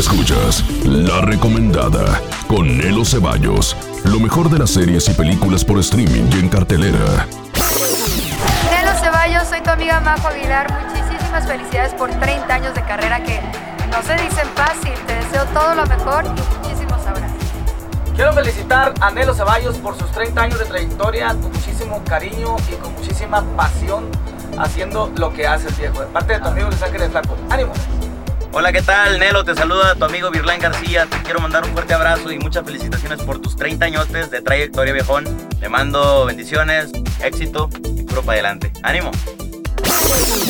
escuchas La Recomendada con Nelo Ceballos. Lo mejor de las series y películas por streaming y en cartelera. Nelo Ceballos, soy tu amiga Majo Aguilar. Muchísimas felicidades por 30 años de carrera que no se dicen fácil. Te deseo todo lo mejor y muchísimos abrazos. Quiero felicitar a Nelo Ceballos por sus 30 años de trayectoria con muchísimo cariño y con muchísima pasión haciendo lo que hace el viejo. De parte de tu amigo Luis Ángeles Flaco. ¡Ánimo! Hola, ¿qué tal? Nelo, te saluda tu amigo Virlán García. Te quiero mandar un fuerte abrazo y muchas felicitaciones por tus 30 añotes de trayectoria, viejón. Te mando bendiciones, éxito y puro para adelante. ¡Ánimo!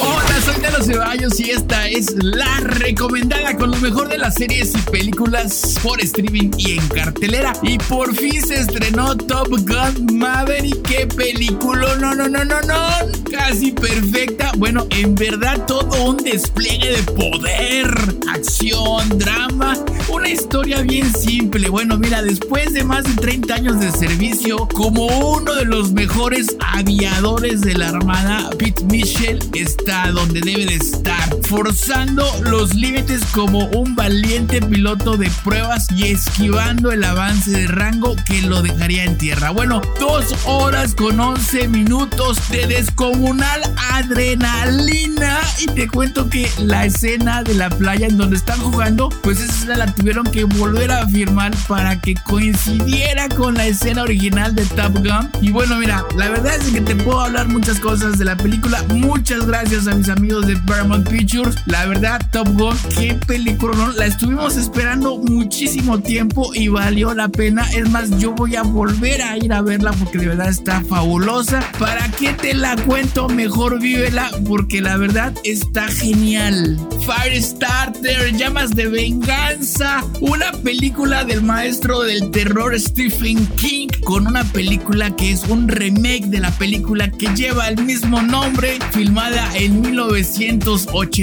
Hola, soy Nelo Ceballos y esta es la recomendada con lo mejor de las series y películas por streaming y en cartelera. Y por fin se estrenó Top Gun Maverick. ¡Qué película! No, no, no, no, no. Casi perfecta. Bueno, en verdad todo un despliegue de poder, acción, drama. Una historia bien simple. Bueno, mira, después de más de 30 años de servicio, como uno de los mejores aviadores de la Armada, Pete Mitchell está donde debe de estar, forzando los límites como un valiente piloto de pruebas y esquivando el avance de rango que lo dejaría en tierra. Bueno, dos horas con 11 minutos de descomunal adrenalina y te cuento que la escena de la playa en donde están jugando, pues esa la tuvieron que volver a firmar para que coincidiera con la escena original de Top Gun. Y bueno, mira, la verdad es que te puedo hablar muchas cosas de la película, muchas gracias a mis amigos de Paramount Pictures. La verdad, Top Gun, qué película, ¿no? La estuvimos esperando muchísimo tiempo y valió la pena. Es más, yo voy a volver a ir a verla porque de verdad está fabulosa. ¿Para qué te la cuento? Mejor vívela porque la verdad está genial. Firestarter, llamas de venganza. Una película del maestro del terror Stephen King con una película que es un remake de la película que lleva el mismo nombre, filmada en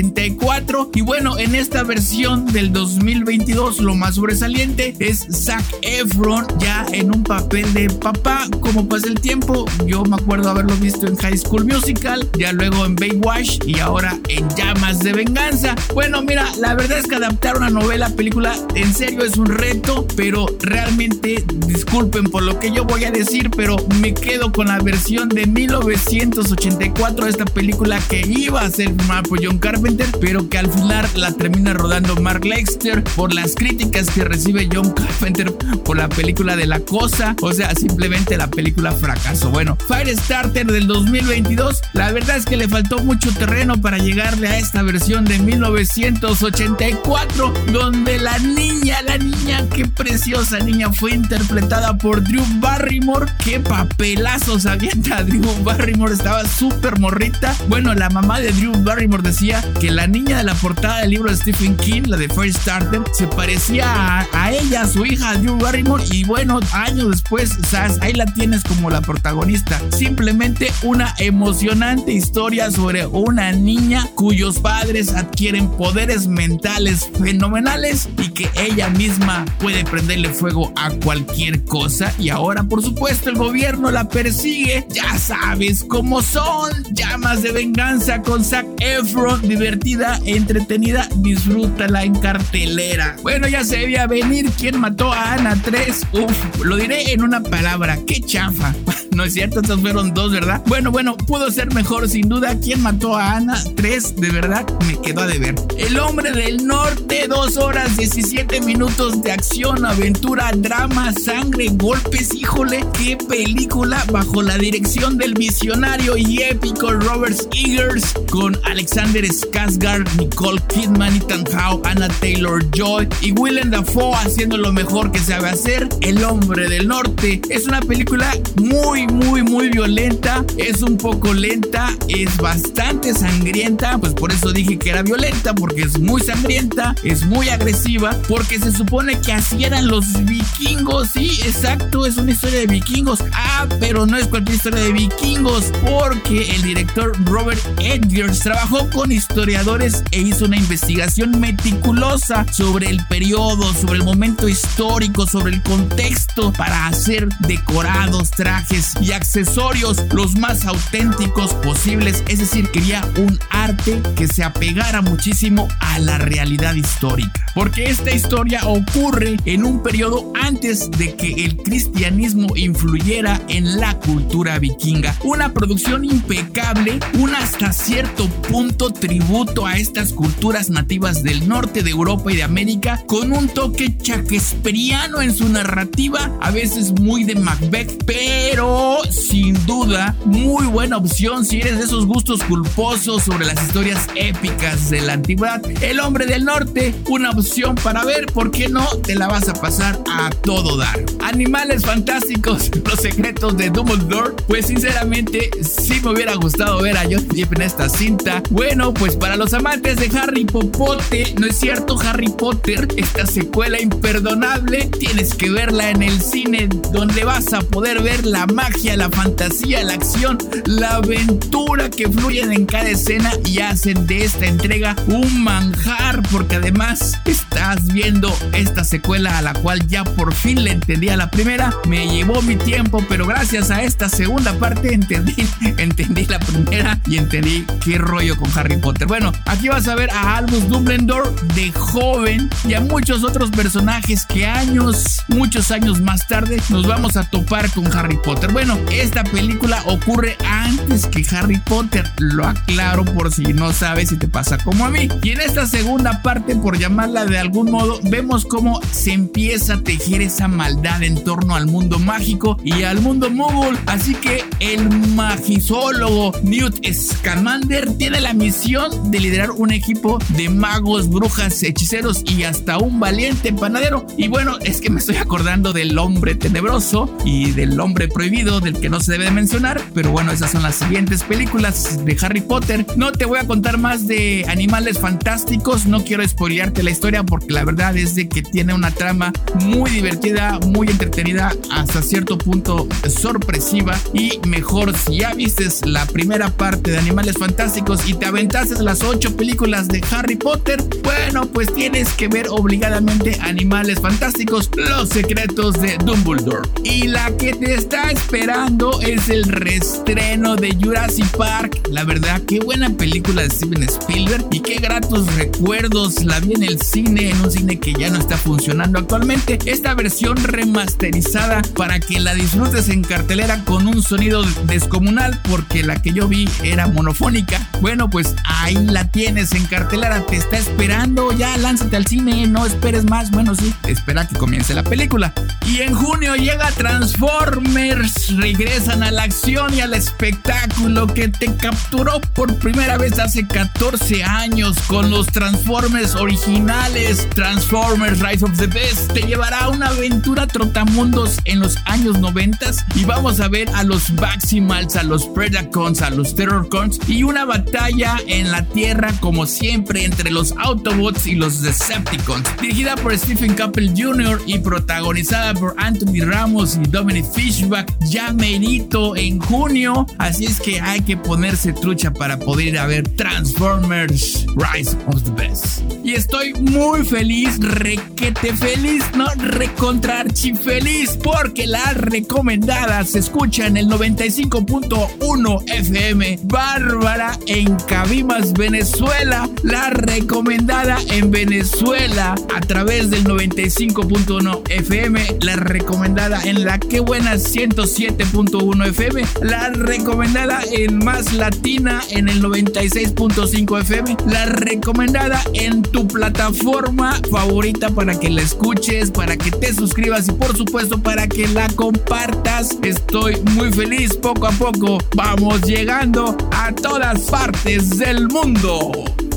1984. Y bueno, en esta versión del 2022 lo más sobresaliente es Zac Efron ya en un papel de papá. Como pasa el tiempo, yo me acuerdo haberlo visto en High School Musical, ya luego en Baywatch y ahora en Llamas de Venganza. Bueno, mira, la verdad es que adaptar una novela, película, en serio es un reto, pero realmente disculpen por lo que yo voy a decir, pero me quedo con la versión de 1984 de esta película que iba a ser filmada por John Carpenter, pero que al final la termina rodando Mark Lexter por las críticas que recibe John Carpenter por la película de La Cosa, o sea, simplemente la película fracasó. Bueno, Firestarter del 2022, la verdad es que le faltó mucho terreno para llegarle a esta versión de 1984, donde la niña, la niña, qué preciosa niña fue interpretada por Drew Barrymore, qué papelazos avienta Drew Barrymore, estaba súper morrita. Bueno, la mamá de Drew Barrymore decía que la niña de la portada del libro de Stephen King, la de Firestarter, se parecía a, a ella, a su hija Drew Barrymore, y bueno, años después, Sass, ahí la tienes como la protagonista. Simplemente una emocionante historia sobre una niña cuyos padres adquieren poderes mentales fenomenales y que ella misma puede prenderle fuego a cualquier cosa. Y ahora, por supuesto, el gobierno la persigue. Ya sabes cómo son. Llamas de venganza con Zac Efron. Divertida, entretenida. Disfrútala en cartelera. Bueno, ya se debía venir. ¿Quién mató a Ana 3? Uf, lo diré en una palabra. ¡Qué chafa! No es cierto, estos fueron dos, ¿verdad? Bueno, bueno, pudo ser mejor sin duda. ¿Quién mató a Ana? Tres, de verdad, me quedó a deber. El hombre del norte, dos horas, 17 minutos de acción, aventura, drama, sangre, golpes. Híjole, qué película bajo la dirección del visionario y épico Robert Eggers con Alexander Skarsgård, Nicole Kidman, Ethan Howe, Anna Taylor Joy y Willem Dafoe haciendo lo mejor que sabe hacer. El hombre del norte es una película muy muy, muy violenta. Es un poco lenta, es bastante sangrienta. Pues por eso dije que era violenta, porque es muy sangrienta, es muy agresiva, porque se supone que así eran los vikingos. Sí, exacto, es una historia de vikingos. Ah, pero no es cualquier historia de vikingos, porque el director Robert Edgers trabajó con historiadores e hizo una investigación meticulosa sobre el periodo, sobre el momento histórico, sobre el contexto para hacer decorados, trajes y accesorios los más auténticos posibles. Es decir, quería un arte que se apegara muchísimo a la realidad histórica. Porque esta historia ocurre en un periodo antes de que el cristianismo influyera en la cultura vikinga. Una producción impecable, un hasta cierto punto tributo a estas culturas nativas del norte de Europa y de América, con un toque shakespeariano en su narrativa, a veces muy de Macbeth, pero sin duda muy buena opción si eres de esos gustos culposos sobre las historias épicas de la antigüedad. El hombre del norte, una opción para ver, ¿por qué no? Te la vas a pasar a todo dar. Animales fantásticos, los secretos de Dumbledore, pues sinceramente sí me hubiera gustado ver a John Depp en esta cinta. Bueno, pues para los amantes de Harry Popote, ¿no es cierto? Harry Potter, esta secuela imperdonable, tienes que verla en el cine donde vas a poder ver la magia, la fantasía, la acción, la aventura que fluyen en cada escena y hacen de esta entrega un manjar porque además estás viendo esta secuela a la cual ya por fin le entendí a la primera. Me llevó mi tiempo, pero gracias a esta segunda parte entendí, entendí la primera y entendí qué rollo con Harry Potter. Bueno, aquí vas a ver a Albus Dumbledore de joven y a muchos otros personajes que años, muchos años más tarde nos vamos a topar con Harry Potter. Bueno, esta película ocurre antes que Harry Potter, lo aclaro por si no sabes si te pasa como a mí. Y en esta segunda parte, por llamarla de algún modo, vemos cómo se empieza a tejer esa maldad en torno al mundo mágico y al mundo mogul. Así que el magizólogo Newt Scamander tiene la misión de liderar un equipo de magos, brujas, hechiceros y hasta un valiente panadero. Y bueno, es que me estoy acordando del hombre tenebroso y del hombre prohibido del que no se debe mencionar. Pero bueno, esas son las siguientes películas de Harry Potter. No te voy a contar más de animales fantásticos. No quiero spoilearte la historia porque la verdad es de que tiene una trama muy divertida, muy entretenida, hasta cierto punto sorpresiva. Y mejor si ya vistes la primera parte de Animales Fantásticos y te aventaste las ocho películas de Harry Potter, bueno, pues tienes que ver obligadamente Animales Fantásticos, Los Secretos de Dumbledore. Y la que te está esperando es el restreno de Jurassic Park. La verdad, qué buena película de Steven Spielberg y qué gratos recuerdos la vi en el cine, en un cine que ya no está funcionando actualmente. Esta versión remasterizada para que la disfrutes en cartelera con un sonido descomunal porque la que yo vi era monofónica. Bueno, pues ahí la tienes en cartelera, te está esperando, ya lánzate al cine, no esperes más. Bueno, sí, espera que comience la película. Y en junio llega Transformers, regresan a la acción y al espectáculo que te capturó por primera vez hace 14 años con los Transformers originales. Transformers Rise of the Best te llevará a una aventura trotamundos en los años 90 y vamos a ver a los Baximals, a los Predacons, a los Terrorcons y una batalla en la Tierra como siempre entre los Autobots y los Decepticons. Dirigida por Stephen Campbell Jr. y protagonizada por Anthony Ramos y Dominic Fishback ya merito en junio, así es que hay que ponerse trucha para poder ir a ver Transformers Rise of the Best. Y estoy muy feliz, requete feliz, no recontra feliz, porque la recomendada se escucha en el 95.1 FM. Bárbara en Cabimas, Venezuela. La recomendada en Venezuela a través del 95.1 FM. La recomendada en la que buena 107.1 FM. La recomendada en Más Latina en el 96.5 FM. La recomendada en tu plataforma favorita para que la escuches, para que te suscribas y por supuesto para que la compartas. Estoy muy feliz poco a poco. Vamos llegando a todas partes del mundo.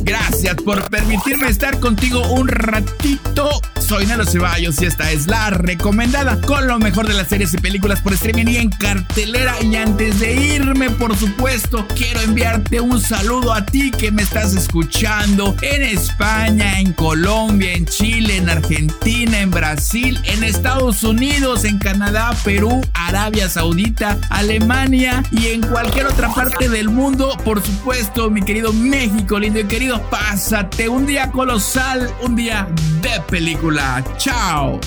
Gracias por permitirme estar contigo un ratito soy Nelo Ceballos y esta es la recomendada con lo mejor de las series y películas por streaming y en cartelera. Y antes de irme, por supuesto, quiero enviarte un saludo a ti que me estás escuchando en España, en Colombia, en Chile, en Argentina, en Brasil, en Estados Unidos, en Canadá, Perú, Arabia Saudita, Alemania y en cualquier otra parte del mundo. Por supuesto, mi querido México, lindo y querido, pásate un día colosal, un día de película. Tchau!